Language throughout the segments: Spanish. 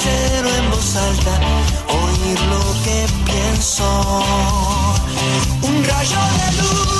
sincero en voz alta, oír lo que pienso. Un rayo de luz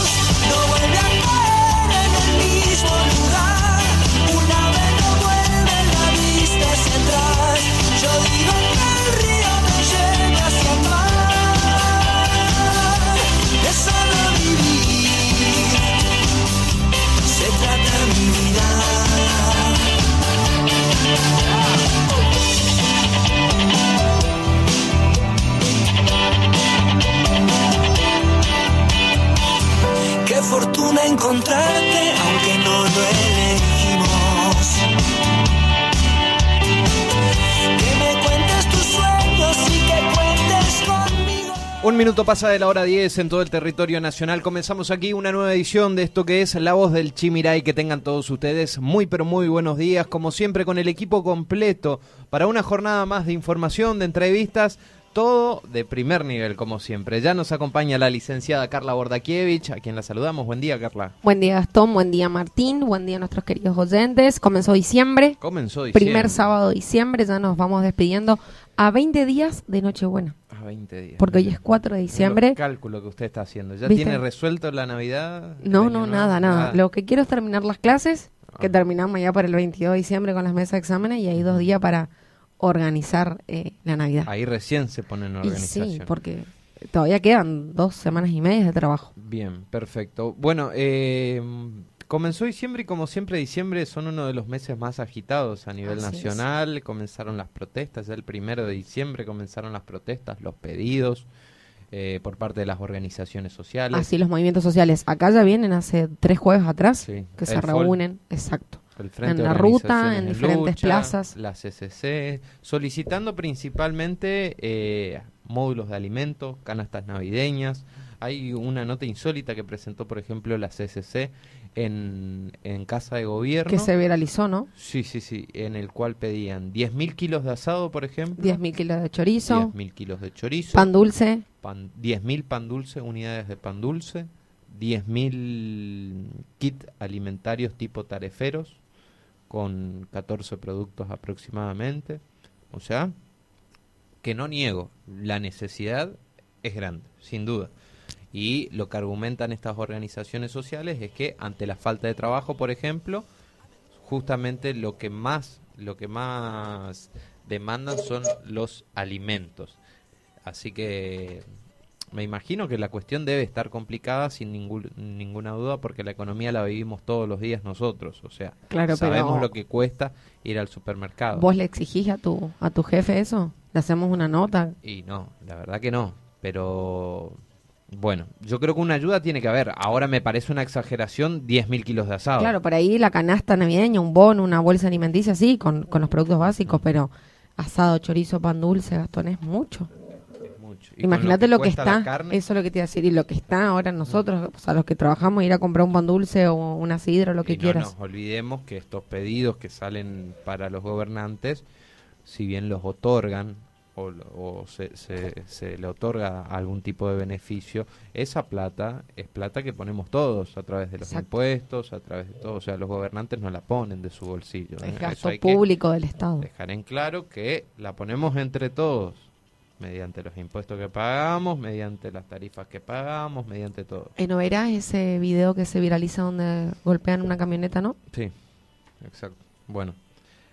minuto pasa de la hora 10 en todo el territorio nacional. Comenzamos aquí una nueva edición de esto que es La Voz del Chimiray. Que tengan todos ustedes muy pero muy buenos días. Como siempre con el equipo completo para una jornada más de información, de entrevistas. Todo de primer nivel, como siempre. Ya nos acompaña la licenciada Carla Bordakiewicz, a quien la saludamos. Buen día, Carla. Buen día Gastón, buen día Martín, buen día a nuestros queridos oyentes. Comenzó diciembre, Comenzó diciembre. primer sábado de diciembre, ya nos vamos despidiendo a 20 días de Nochebuena, A 20 días. porque hoy es 4 de diciembre. El cálculo que usted está haciendo. ¿Ya ¿Viste? tiene resuelto la Navidad? No, ¿El no, nada, nada. Lo que quiero es terminar las clases, que Ah. terminamos ya para el 22 de diciembre con las mesas de exámenes y hay dos días para organizar eh, la Navidad. Ahí recién se pone en y organización. sí, porque todavía quedan dos semanas y media de trabajo. Bien, perfecto. Bueno, eh, comenzó diciembre y como siempre diciembre son uno de los meses más agitados a nivel Así es. nacional. Comenzaron las protestas, ya el primero de diciembre comenzaron las protestas, los pedidos eh, por parte de las organizaciones sociales. Así los movimientos sociales. Acá ya vienen hace tres jueves atrás Sí, que se FOL. reúnen. Exacto. El Frente en la ruta, en diferentes Lucha, plazas. La CCC, solicitando principalmente eh, módulos de alimentos, canastas navideñas. Hay una nota insólita que presentó, por ejemplo, la CCC en, en Casa de Gobierno. Que se viralizó, ¿no? Sí, sí, sí, en el cual pedían 10.000 kilos de asado, por ejemplo. 10.000 kilos de chorizo, 10.000 kilos de chorizo. pan dulce, pan- 10.000 pan dulce, unidades de pan dulce. 10.000 kit alimentarios tipo tareferos, con 14 productos aproximadamente. O sea, que no niego, la necesidad es grande, sin duda. Y lo que argumentan estas organizaciones sociales es que ante la falta de trabajo, por ejemplo, justamente lo que más lo que más demandan son los alimentos. Así que me imagino que la cuestión debe estar complicada sin ningún- ninguna duda porque la economía la vivimos todos los días nosotros, o sea, Claro, sabemos pero- lo que cuesta ir al supermercado. ¿vos le exigís a tu, a tu jefe eso? ¿Le hacemos una nota? Y no, la verdad que no. Pero bueno, yo creo que una ayuda tiene que haber. Ahora me parece una exageración 10.000 kilos de asado. Claro, por ahí la canasta navideña, un bono, una bolsa alimenticia, sí, con, con los productos básicos, pero asado, chorizo, pan dulce, Gastón, es mucho. Es mucho. Y con Imagínate lo que, está, carne, eso es lo que te iba a decir, y lo que está ahora nosotros, o sea, los que trabajamos, ir a comprar un pan dulce o una sidra, lo que y no quieras. nos olvidemos que estos pedidos que salen para los gobernantes, si bien los otorgan o, o se, se, se le otorga algún tipo de beneficio, esa plata es plata que ponemos todos a través de los Exacto. impuestos, a través de todo. O sea, los gobernantes no la ponen de su bolsillo. ¿eh? Es Eso gasto público del Estado. dejar en claro que la ponemos entre todos, mediante los impuestos que pagamos, mediante las tarifas que pagamos, mediante todo. Eh, ¿No verás ese video que se viraliza donde golpean una camioneta, no? Sí, exacto. Bueno,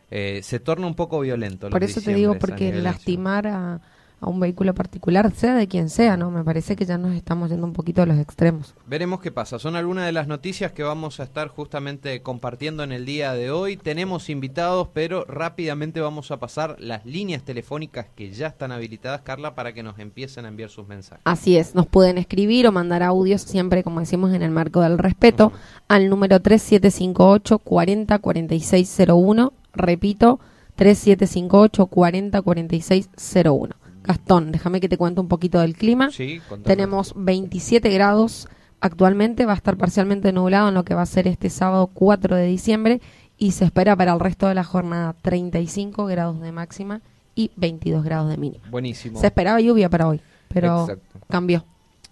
eh, se torna un poco violento. Por eso te digo, porque lastimar a, a un vehículo particular, sea de quien sea, ¿no? Me parece que ya nos estamos yendo un poquito a los extremos. Veremos qué pasa. Son algunas de las noticias que vamos a estar justamente compartiendo en el día de hoy. Tenemos invitados, pero rápidamente vamos a pasar las líneas telefónicas que ya están habilitadas, Carla, para que nos empiecen a enviar sus mensajes. Así es, nos pueden escribir o mandar audios siempre, como decimos, en el marco del respeto, al número 3758 40 4601. Repito, 3758 40 4601. Gastón, déjame que te cuente un poquito del clima. Sí. Tenemos 27 grados actualmente, va a estar parcialmente nublado en lo que va a ser este sábado 4 de diciembre y se espera para el resto de la jornada 35 grados de máxima y 22 grados de mínima. Buenísimo. Se esperaba lluvia para hoy, pero Exacto. cambió.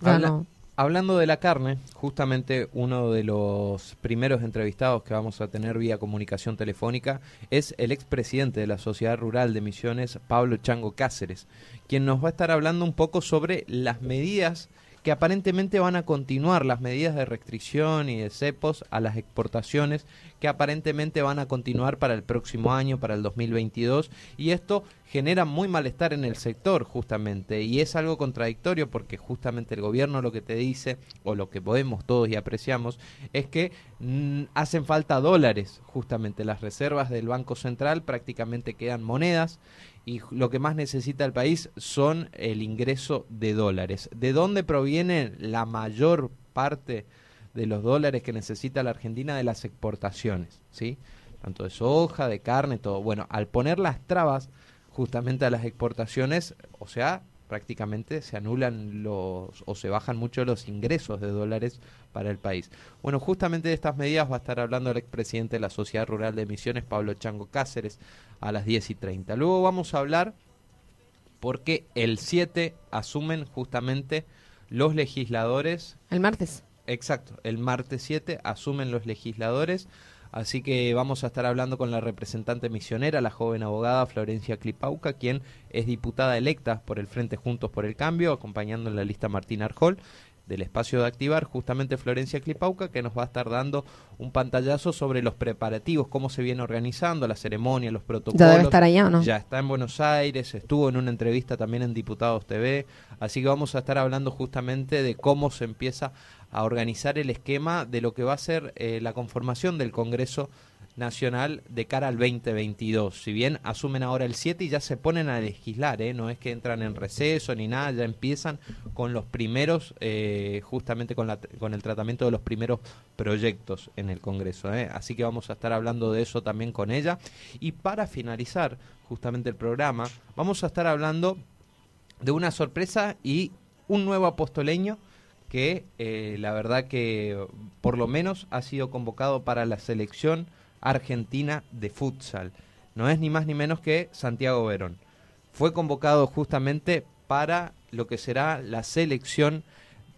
Ya Habla- no. Hablando de la carne, justamente uno de los primeros entrevistados que vamos a tener vía comunicación telefónica es el expresidente de la Sociedad Rural de Misiones, Pablo Chango Cáceres, quien nos va a estar hablando un poco sobre las medidas que aparentemente van a continuar, las medidas de restricción y de cepos a las exportaciones que aparentemente van a continuar para el próximo año, para el 2022, y esto genera muy malestar en el sector justamente, y es algo contradictorio porque justamente el gobierno lo que te dice, o lo que podemos todos y apreciamos, es que mm, hacen falta dólares, justamente. Las reservas del Banco Central prácticamente quedan monedas, y lo que más necesita el país son el ingreso de dólares. ¿De dónde proviene la mayor parte de los dólares que necesita la Argentina? De las exportaciones, ¿sí? Tanto de soja, de carne, todo. Bueno, al poner las trabas justamente a las exportaciones, o sea, prácticamente se anulan los o se bajan mucho los ingresos de dólares para el país. Bueno, justamente de estas medidas va a estar hablando el expresidente de la Sociedad Rural de Misiones, Pablo Chango Cáceres, a las 10 y 30. Luego vamos a hablar porque el 7 asumen justamente los legisladores El martes. Exacto, el martes 7 asumen los legisladores, así que vamos a estar hablando con la representante misionera, la joven abogada Florencia Clipauca, quien es diputada electa por el Frente Juntos por el Cambio, acompañando en la lista Martín Arjol del espacio de activar, justamente Florencia Clipauca, que nos va a estar dando un pantallazo sobre los preparativos, cómo se viene organizando la ceremonia, los protocolos. Ya debe estar allá, ¿o no? Ya está en Buenos Aires, estuvo en una entrevista también en Diputados TV, así que vamos a estar hablando justamente de cómo se empieza a organizar el esquema de lo que va a ser eh, la conformación del Congreso Nacional de cara al 2022. Si bien asumen ahora el 7 y ya se ponen a legislar, ¿eh? no es que entran en receso ni nada, ya empiezan con los primeros, eh, justamente con, la, con el tratamiento de los primeros proyectos en el Congreso. ¿eh? Así que vamos a estar hablando de eso también con ella. Y para finalizar justamente el programa, vamos a estar hablando de una sorpresa y un nuevo apostoleño que eh, la verdad que por lo menos ha sido convocado para la selección argentina de futsal. No es ni más ni menos que Santiago Verón. Fue convocado justamente para lo que será la selección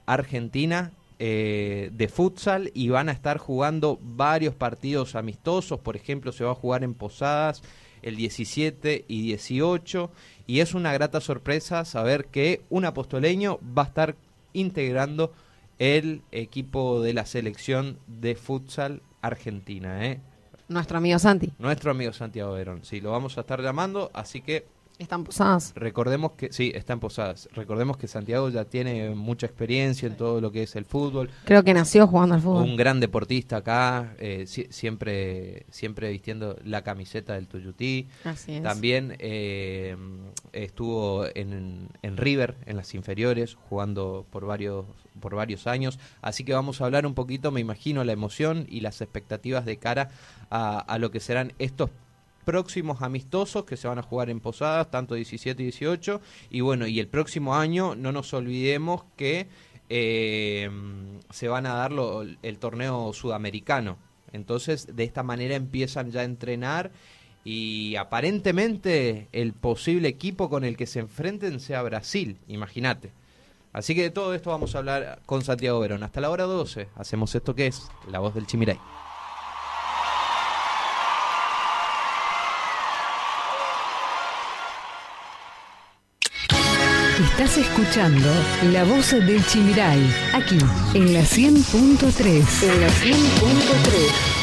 argentina eh, de futsal y van a estar jugando varios partidos amistosos. Por ejemplo, se va a jugar en Posadas el 17 y 18 y es una grata sorpresa saber que un apostoleño va a estar integrando el equipo de la selección de futsal argentina. ¿eh? Nuestro amigo Santi. Nuestro amigo Santiago Verón. Sí, lo vamos a estar llamando, así que Están posadas. recordemos que, sí, está en Posadas. Recordemos que Santiago ya tiene mucha experiencia en todo lo que es el fútbol. Creo que nació jugando al fútbol. Un gran deportista acá, eh, si- siempre, siempre vistiendo la camiseta del Tuyutí. Así es. También eh, estuvo en, en River, en las inferiores, jugando por varios, por varios años. Así que vamos a hablar un poquito, me imagino, la emoción y las expectativas de cara a, a lo que serán estos próximos amistosos que se van a jugar en Posadas, tanto 17 y 18. Y bueno, y el próximo año no nos olvidemos que eh, se van a dar lo- el torneo sudamericano. Entonces, de esta manera empiezan ya a entrenar y aparentemente el posible equipo con el que se enfrenten sea Brasil, imagínate. Así que de todo esto vamos a hablar con Santiago Verón. Hasta la hora 12 hacemos esto que es La Voz del Chimiray. Estás escuchando La Voz del Chimirai, aquí en la 100.3. En la 100.3.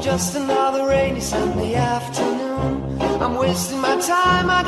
just another rainy Sunday afternoon. I'm wasting my time. I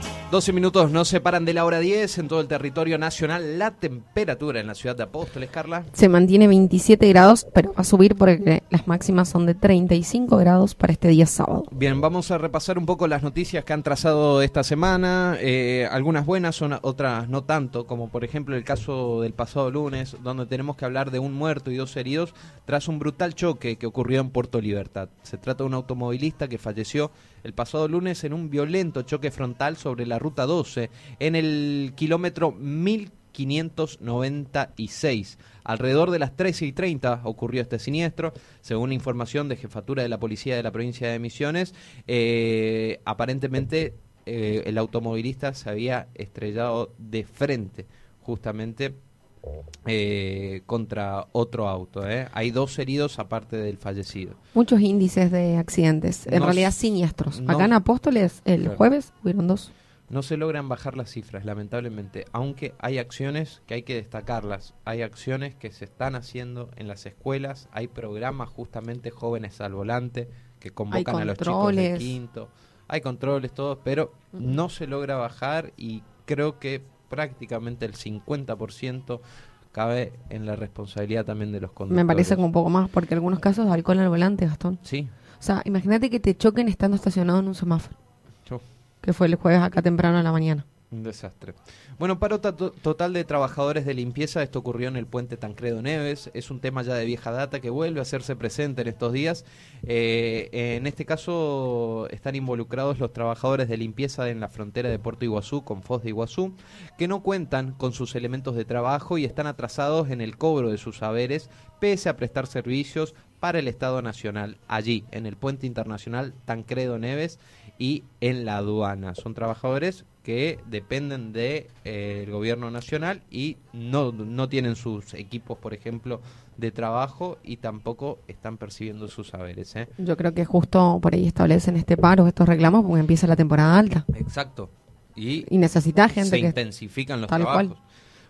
12 minutos nos separan de la hora 10 en todo el territorio nacional. La temperatura en la ciudad de Apóstoles, Carla. Se mantiene 27 grados, pero va a subir porque las máximas son de 35 grados para este día sábado. Bien, vamos a repasar un poco las noticias que han trazado esta semana. Eh, algunas buenas, son otras no tanto, como por ejemplo el caso del pasado lunes, donde tenemos que hablar de un muerto y dos heridos tras un brutal choque que ocurrió en Puerto Libertad. Se trata de un automovilista que falleció el pasado lunes en un violento choque frontal sobre la ruta 12 en el kilómetro 1596. Alrededor de las 13 y 30 ocurrió este siniestro, según información de jefatura de la policía de la provincia de Misiones. eh, aparentemente eh, el automovilista se había estrellado de frente, justamente eh, contra otro auto. ¿eh? Hay dos heridos aparte del fallecido. Muchos índices de accidentes, en No realidad siniestros. no- Acá en Apóstoles, el Claro. jueves, hubieron dos. No se logran bajar las cifras, lamentablemente, aunque hay acciones que hay que destacarlas. Hay acciones que se están haciendo en las escuelas, hay programas justamente jóvenes al volante que convocan a los chicos de quinto, hay controles, todos, pero no se logra bajar y creo que prácticamente el 50% cabe en la responsabilidad también de los conductores. Me parece como un poco más, porque algunos casos alcohol al volante, Gastón. Sí, O sea, imagínate que te choquen estando estacionado en un semáforo, yo- que fue el jueves acá temprano en la mañana. Un desastre. Bueno, paro to- total de trabajadores de limpieza. Esto ocurrió en el puente Tancredo Neves. Es un tema ya de vieja data que vuelve a hacerse presente en estos días. Eh, en este caso están involucrados los trabajadores de limpieza en la frontera de Puerto Iguazú con Foz de Iguazú, que no cuentan con sus elementos de trabajo y están atrasados en el cobro de sus saberes, pese a prestar servicios para el Estado Nacional allí, en el puente internacional Tancredo Neves y en la aduana. Son trabajadores que dependen del de, eh, gobierno nacional y no, no tienen sus equipos, por ejemplo, de trabajo y tampoco están percibiendo sus saberes. ¿eh? Yo creo que justo por ahí establecen este paro, estos reclamos, porque empieza la temporada alta. Exacto. Y, Y necesita gente se que... intensifican los trabajos. cual.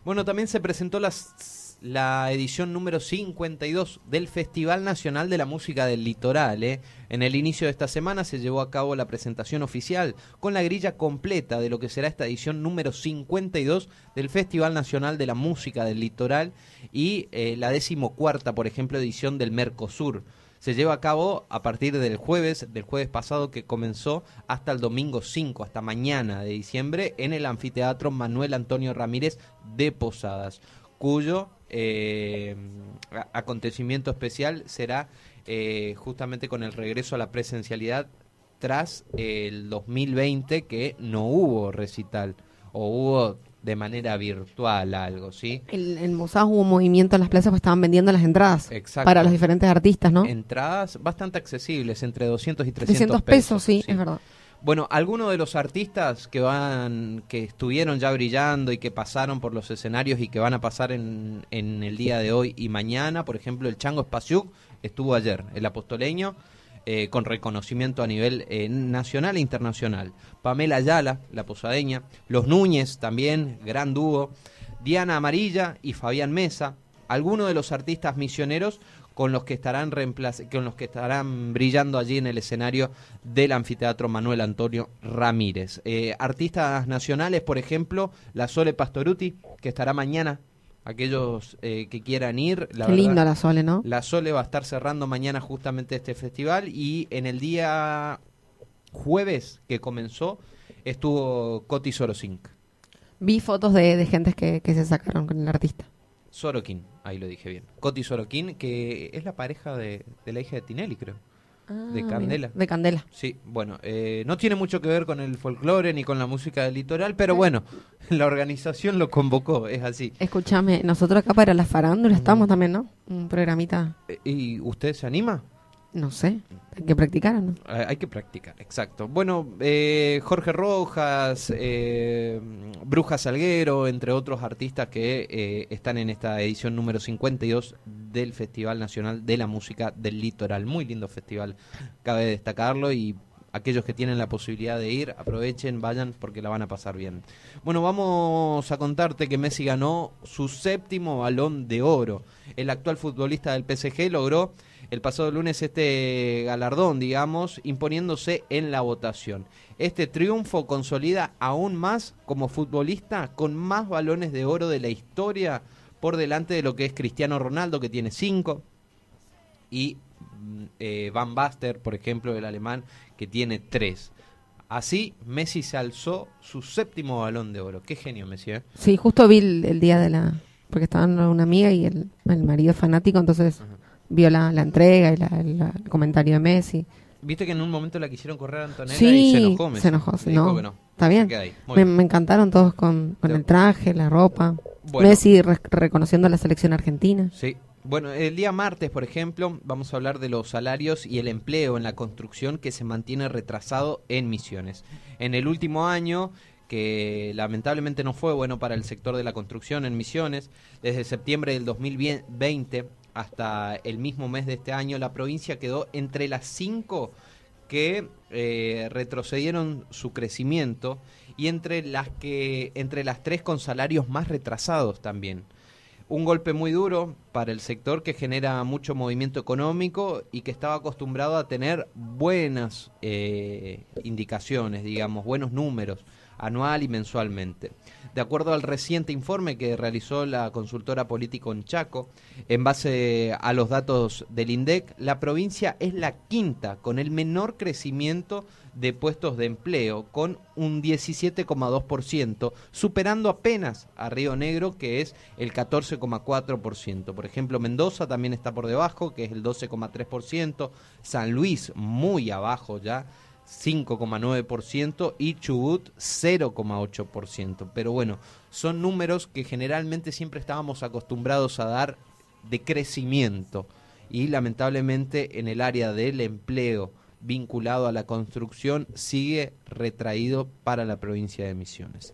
Bueno, también se presentó las- la edición número 52 del Festival Nacional de la Música del Litoral. ¿eh? En el inicio de esta semana se llevó a cabo la presentación oficial con la grilla completa de lo que será esta edición número 52 del Festival Nacional de la Música del Litoral y eh, la decimocuarta, por ejemplo, edición del Mercosur. se lleva a cabo a partir del jueves, del jueves pasado que comenzó hasta el domingo 5, hasta mañana de diciembre, en el anfiteatro Manuel Antonio Ramírez de Posadas, cuyo eh, acontecimiento especial será eh, justamente con el regreso a la presencialidad tras el 2020 que no hubo recital o hubo de manera virtual algo, ¿sí? El, en Mosadas hubo movimiento en las plazas, pues estaban vendiendo las entradas para los diferentes artistas, ¿no? Entradas bastante accesibles, entre 200 y 300, 300 pesos. sí, es verdad. Bueno, algunos de los artistas que van, que estuvieron ya brillando y que pasaron por los escenarios y que van a pasar en, en el día de hoy y mañana, por ejemplo, el Chango Spasiuk estuvo ayer, el apostoleño, eh, con reconocimiento a nivel eh, nacional e internacional. Pamela Ayala, la posadeña, Los Núñez también, gran dúo, Diana Amarilla y Fabián Mesa, algunos de los artistas misioneros con los que estarán con los que estarán brillando allí en el escenario del anfiteatro Manuel Antonio Ramírez. Eh, artistas nacionales, por ejemplo, la Sole Pastoruti, que estará mañana aquellos eh, que quieran ir. La Qué linda la Sole, ¿no? La Sole va a estar cerrando mañana justamente este festival y en el día jueves que comenzó estuvo Coti Sorosink. Vi fotos de, de gente que, que se sacaron con el artista. Sorokin, ahí lo dije bien. Coti Sorokin, que es la pareja de, de la hija de Tinelli, creo de ah, Candela. de Candela. Sí, bueno, eh, no tiene mucho que ver con el folclore ni con la música del litoral, pero bueno, la organización lo convocó, es así. Escúchame, nosotros acá para la farándula estamos también, ¿no? Un programita. Eh, ¿Y usted se anima? No sé, hay que practicar, ¿no? Hay que practicar, exacto. Bueno, eh, Jorge Rojas, eh, Bruja Salguero, entre otros artistas que eh, están en esta edición número 52 del Festival Nacional de la Música del Litoral. Muy lindo festival, cabe destacarlo y aquellos que tienen la posibilidad de ir, aprovechen, vayan porque la van a pasar bien. Bueno, vamos a contarte que Messi ganó su séptimo balón de oro. El actual futbolista del PSG logró el pasado lunes este galardón, digamos, imponiéndose en la votación. Este triunfo consolida aún más como futbolista con más balones de oro de la historia por delante de lo que es Cristiano Ronaldo, que tiene cinco, y mm, eh, Van Baster, por ejemplo, el alemán, que tiene tres. Así, Messi se alzó su séptimo balón de oro. Qué genio, Messi. ¿eh? Sí, justo vi el, día de la... Porque estaban una amiga y el, marido fanático, entonces vio la, entrega y el comentario de Messi. Viste que en un momento la quisieron correr a Antonella sí, y se enojó Messi. Se enojó, no. Está bien. Me, encantaron todos con, el traje, la ropa. Messi reconociendo a la selección argentina. Sí. Bueno, el día martes, por ejemplo, vamos a hablar de los salarios y el empleo en la construcción que se mantiene retrasado en Misiones. En el último año, que lamentablemente no fue bueno para el sector de la construcción en Misiones, desde septiembre del 2020 hasta el mismo mes de este año, la provincia quedó entre las cinco que eh, retrocedieron su crecimiento y entre las que entre las tres con salarios más retrasados también. Un golpe muy duro para el sector que genera mucho movimiento económico y que estaba acostumbrado a tener buenas eh, indicaciones, digamos, buenos números anual y mensualmente. De acuerdo al reciente informe que realizó la consultora político en Chaco, en base a los datos del INDEC, la provincia es la quinta con el menor crecimiento de puestos de empleo, con un 17,2%, superando apenas a Río Negro, que es el 14,4%. Por ejemplo, Mendoza también está por debajo, que es el 12,3%, San Luis muy abajo ya, 5,9% y Chubut 0,8%. Pero bueno, son números que generalmente siempre estábamos acostumbrados a dar de crecimiento y lamentablemente en el área del empleo vinculado a la construcción sigue retraído para la provincia de Misiones.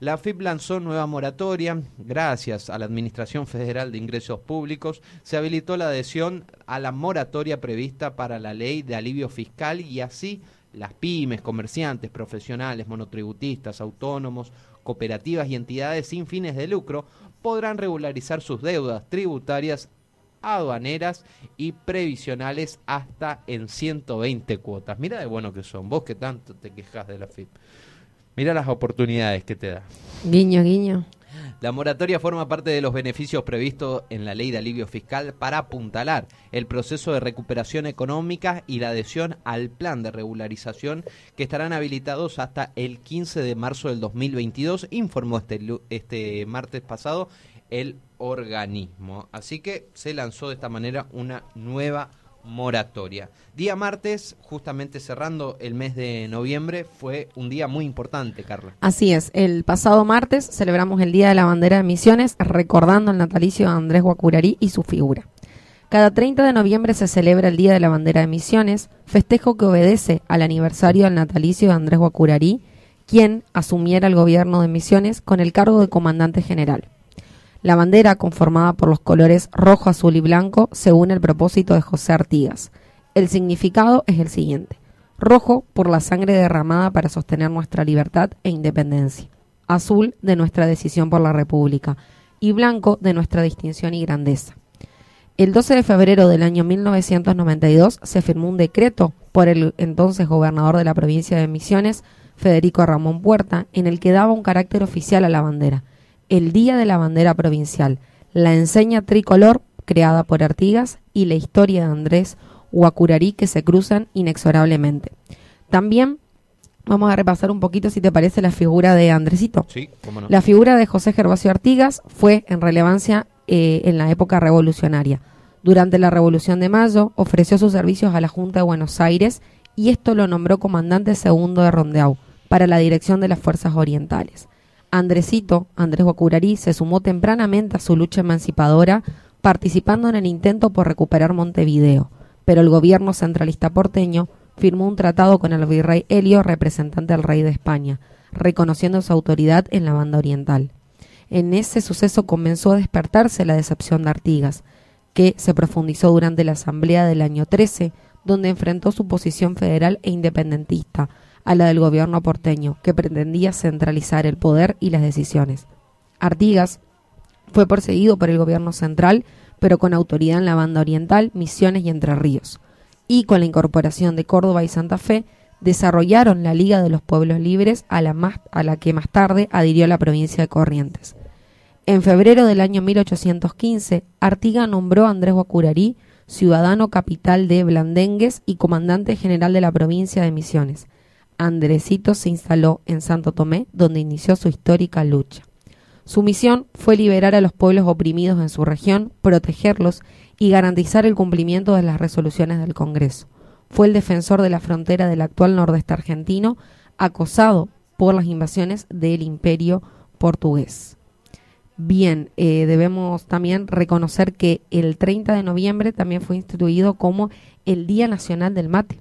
La FIP lanzó nueva moratoria. Gracias a la Administración Federal de Ingresos Públicos se habilitó la adhesión a la moratoria prevista para la ley de alivio fiscal y así las pymes, comerciantes, profesionales, monotributistas, autónomos, cooperativas y entidades sin fines de lucro podrán regularizar sus deudas tributarias aduaneras y previsionales hasta en 120 cuotas. Mira de bueno que son, vos que tanto te quejas de la FIP. Mira las oportunidades que te da. Guiño, guiño. La moratoria forma parte de los beneficios previstos en la ley de alivio fiscal para apuntalar el proceso de recuperación económica y la adhesión al plan de regularización que estarán habilitados hasta el 15 de marzo del 2022, informó este, este martes pasado el organismo. Así que se lanzó de esta manera una nueva moratoria. Día martes, justamente cerrando el mes de noviembre, fue un día muy importante, Carla. Así es, el pasado martes celebramos el Día de la Bandera de Misiones, recordando el natalicio de Andrés Guacurarí y su figura. Cada 30 de noviembre se celebra el Día de la Bandera de Misiones, festejo que obedece al aniversario del natalicio de Andrés Guacurarí, quien asumiera el gobierno de Misiones con el cargo de comandante general. La bandera, conformada por los colores rojo, azul y blanco, según el propósito de José Artigas. El significado es el siguiente. Rojo por la sangre derramada para sostener nuestra libertad e independencia. Azul de nuestra decisión por la República. Y blanco de nuestra distinción y grandeza. El 12 de febrero del año 1992 se firmó un decreto por el entonces gobernador de la provincia de Misiones, Federico Ramón Puerta, en el que daba un carácter oficial a la bandera el Día de la Bandera Provincial, la enseña tricolor creada por Artigas y la historia de Andrés Huacurarí que se cruzan inexorablemente. También vamos a repasar un poquito, si te parece, la figura de Andresito. Sí, cómo no. La figura de José Gervasio Artigas fue en relevancia eh, en la época revolucionaria. Durante la Revolución de Mayo ofreció sus servicios a la Junta de Buenos Aires y esto lo nombró comandante segundo de Rondeau para la dirección de las fuerzas orientales. Andresito, Andrés Guacurarí, se sumó tempranamente a su lucha emancipadora, participando en el intento por recuperar Montevideo, pero el gobierno centralista porteño firmó un tratado con el virrey Helio, representante del rey de España, reconociendo su autoridad en la banda oriental. En ese suceso comenzó a despertarse la decepción de Artigas, que se profundizó durante la asamblea del año 13, donde enfrentó su posición federal e independentista, a la del gobierno porteño, que pretendía centralizar el poder y las decisiones. Artigas fue perseguido por el gobierno central, pero con autoridad en la banda oriental, Misiones y Entre Ríos. Y con la incorporación de Córdoba y Santa Fe, desarrollaron la Liga de los Pueblos Libres a la, más, a la que más tarde adhirió la provincia de Corrientes. En febrero del año 1815, Artigas nombró a Andrés Guacurarí ciudadano capital de Blandengues y comandante general de la provincia de Misiones. Andresito se instaló en Santo Tomé, donde inició su histórica lucha. Su misión fue liberar a los pueblos oprimidos en su región, protegerlos y garantizar el cumplimiento de las resoluciones del Congreso. Fue el defensor de la frontera del actual nordeste argentino, acosado por las invasiones del imperio portugués. Bien, eh, debemos también reconocer que el 30 de noviembre también fue instituido como el Día Nacional del Mate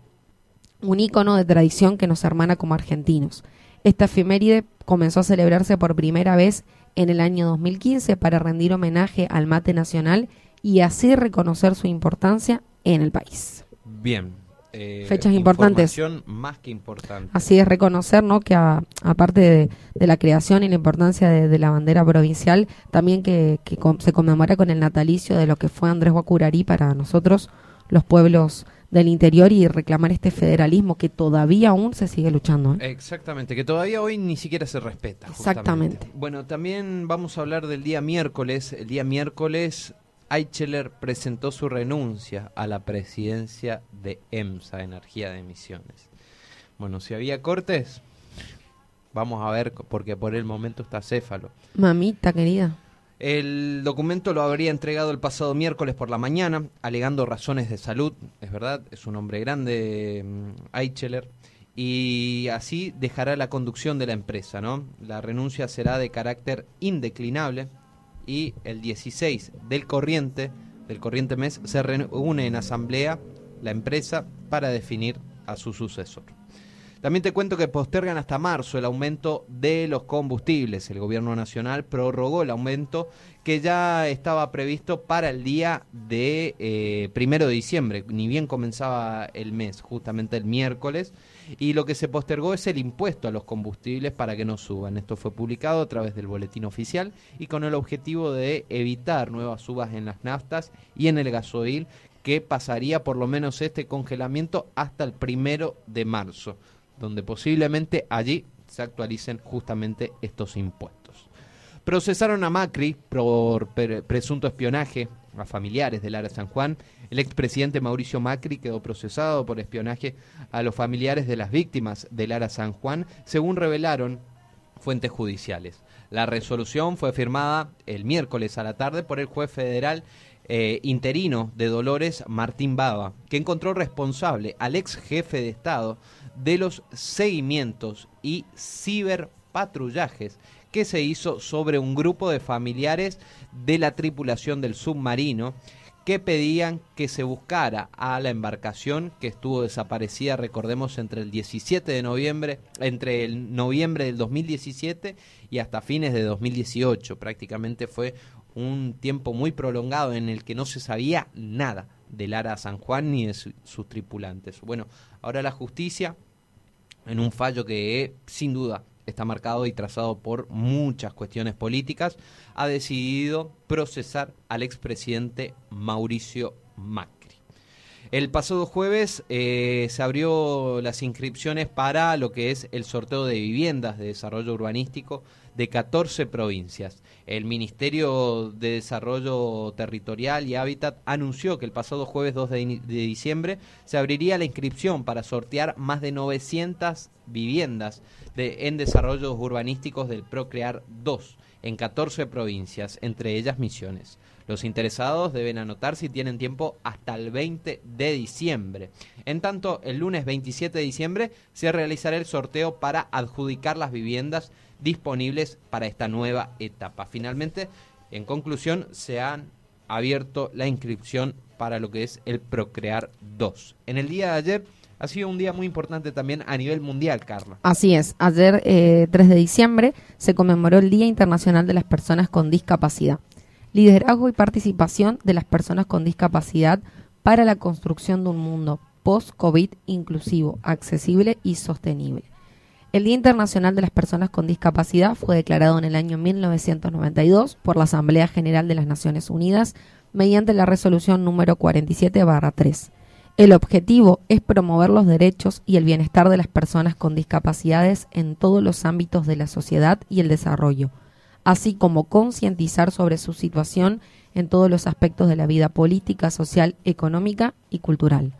un ícono de tradición que nos hermana como argentinos. Esta efeméride comenzó a celebrarse por primera vez en el año 2015 para rendir homenaje al mate nacional y así reconocer su importancia en el país. Bien. Eh, Fechas importantes. más que importante. Así es reconocer ¿no? que aparte de, la creación y la importancia de, la bandera provincial, también que, se conmemora con el natalicio de lo que fue Andrés Guacurarí para nosotros, los pueblos del interior y reclamar este federalismo que todavía aún se sigue luchando. ¿eh? Exactamente, que todavía hoy ni siquiera se respeta. Exactamente. Bueno, también vamos a hablar del día miércoles. El día miércoles Eicheler presentó su renuncia a la presidencia de EMSA, Energía de Emisiones. Bueno, si había cortes, vamos a ver, porque por el momento está céfalo. Mamita querida. El documento lo habría entregado el pasado miércoles por la mañana, alegando razones de salud, es verdad, es un hombre grande, mm, Eicheler, y así dejará la conducción de la empresa, ¿no? La renuncia será de carácter indeclinable y el 16 del corriente, del corriente mes, se reúne en asamblea la empresa para definir a su sucesor. También te cuento que postergan hasta marzo el aumento de los combustibles. El gobierno nacional prorrogó el aumento que ya estaba previsto para el día de eh, primero de diciembre, ni bien comenzaba el mes, justamente el miércoles. Y lo que se postergó es el impuesto a los combustibles para que no suban. Esto fue publicado a través del boletín oficial y con el objetivo de evitar nuevas subas en las naftas y en el gasoil que pasaría por lo menos este congelamiento hasta el primero de marzo donde posiblemente allí se actualicen justamente estos impuestos. Procesaron a Macri por presunto espionaje a familiares del Lara San Juan. El expresidente Mauricio Macri quedó procesado por espionaje a los familiares de las víctimas del Lara San Juan, según revelaron fuentes judiciales. La resolución fue firmada el miércoles a la tarde por el juez federal eh, interino de Dolores, Martín Baba, que encontró responsable al ex jefe de Estado de los seguimientos y ciberpatrullajes que se hizo sobre un grupo de familiares de la tripulación del submarino que pedían que se buscara a la embarcación que estuvo desaparecida, recordemos, entre el 17 de noviembre, entre el noviembre del 2017 y hasta fines de 2018. Prácticamente fue un tiempo muy prolongado en el que no se sabía nada del Lara San Juan ni de sus tripulantes. Bueno, ahora la justicia, en un fallo que sin duda está marcado y trazado por muchas cuestiones políticas, ha decidido procesar al expresidente Mauricio Macri. El pasado jueves eh, se abrió las inscripciones para lo que es el sorteo de viviendas de desarrollo urbanístico de 14 provincias. El Ministerio de Desarrollo Territorial y Hábitat anunció que el pasado jueves 2 de, diciembre se abriría la inscripción para sortear más de 900 viviendas de, en desarrollos urbanísticos del Procrear 2 en 14 provincias, entre ellas Misiones. Los interesados deben anotar si tienen tiempo hasta el 20 de diciembre. En tanto, el lunes 27 de diciembre se realizará el sorteo para adjudicar las viviendas disponibles para esta nueva etapa. Finalmente, en conclusión, se han abierto la inscripción para lo que es el Procrear 2. En el día de ayer ha sido un día muy importante también a nivel mundial, Carla. Así es, ayer 3 eh, de diciembre se conmemoró el Día Internacional de las Personas con Discapacidad. Liderazgo y participación de las personas con discapacidad para la construcción de un mundo post-COVID inclusivo, accesible y sostenible. El Día Internacional de las Personas con Discapacidad fue declarado en el año 1992 por la Asamblea General de las Naciones Unidas mediante la resolución número 47-3. El objetivo es promover los derechos y el bienestar de las personas con discapacidades en todos los ámbitos de la sociedad y el desarrollo, así como concientizar sobre su situación en todos los aspectos de la vida política, social, económica y cultural.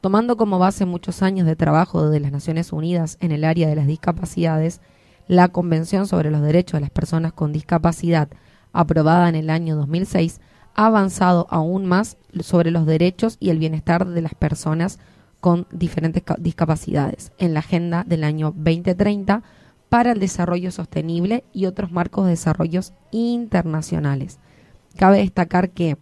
Tomando como base muchos años de trabajo de las Naciones Unidas en el área de las discapacidades, la Convención sobre los Derechos de las Personas con Discapacidad, aprobada en el año 2006, ha avanzado aún más sobre los derechos y el bienestar de las personas con diferentes discapacidades en la Agenda del año 2030 para el desarrollo sostenible y otros marcos de desarrollos internacionales. Cabe destacar que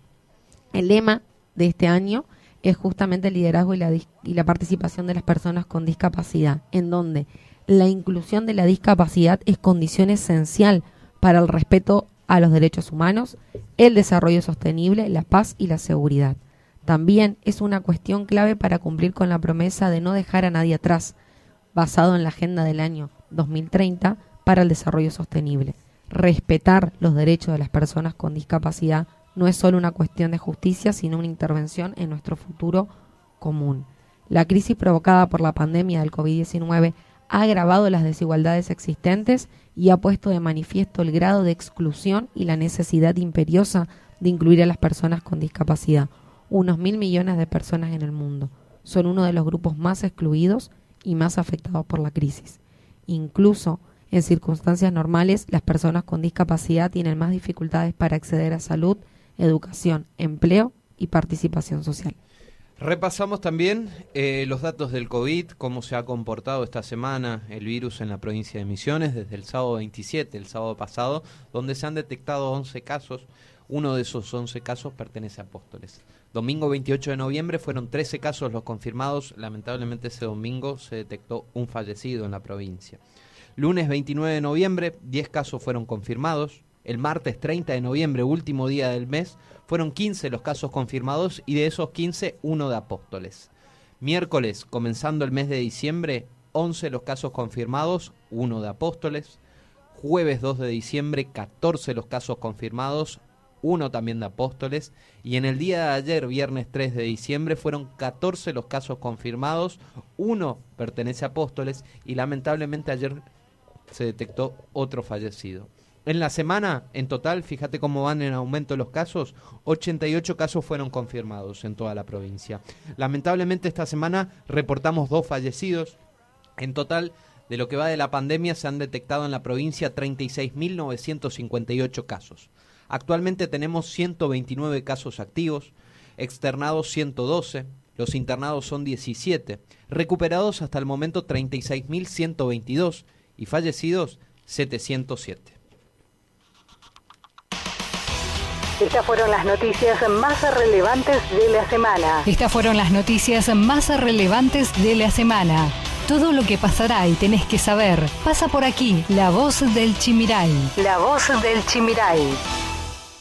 el lema de este año es justamente el liderazgo y la, y la participación de las personas con discapacidad, en donde la inclusión de la discapacidad es condición esencial para el respeto a los derechos humanos, el desarrollo sostenible, la paz y la seguridad. También es una cuestión clave para cumplir con la promesa de no dejar a nadie atrás, basado en la Agenda del año 2030 para el desarrollo sostenible. Respetar los derechos de las personas con discapacidad no es solo una cuestión de justicia, sino una intervención en nuestro futuro común. La crisis provocada por la pandemia del COVID-19 ha agravado las desigualdades existentes y ha puesto de manifiesto el grado de exclusión y la necesidad imperiosa de incluir a las personas con discapacidad. Unos mil millones de personas en el mundo son uno de los grupos más excluidos y más afectados por la crisis. Incluso en circunstancias normales, las personas con discapacidad tienen más dificultades para acceder a salud educación, empleo y participación social. Repasamos también eh, los datos del COVID, cómo se ha comportado esta semana el virus en la provincia de Misiones desde el sábado 27, el sábado pasado, donde se han detectado 11 casos. Uno de esos 11 casos pertenece a Apóstoles. Domingo 28 de noviembre fueron 13 casos los confirmados. Lamentablemente ese domingo se detectó un fallecido en la provincia. Lunes 29 de noviembre, 10 casos fueron confirmados. El martes 30 de noviembre, último día del mes, fueron 15 los casos confirmados y de esos 15, uno de apóstoles. Miércoles, comenzando el mes de diciembre, 11 los casos confirmados, uno de apóstoles. Jueves 2 de diciembre, 14 los casos confirmados, uno también de apóstoles. Y en el día de ayer, viernes 3 de diciembre, fueron 14 los casos confirmados, uno pertenece a apóstoles y lamentablemente ayer se detectó otro fallecido. En la semana, en total, fíjate cómo van en aumento los casos, 88 casos fueron confirmados en toda la provincia. Lamentablemente esta semana reportamos dos fallecidos. En total, de lo que va de la pandemia, se han detectado en la provincia 36.958 casos. Actualmente tenemos 129 casos activos, externados 112, los internados son 17, recuperados hasta el momento 36.122 y fallecidos 707. Estas fueron las noticias más relevantes de la semana. Estas fueron las noticias más relevantes de la semana. Todo lo que pasará y tenés que saber pasa por aquí. La voz del Chimiray. La voz del Chimiray.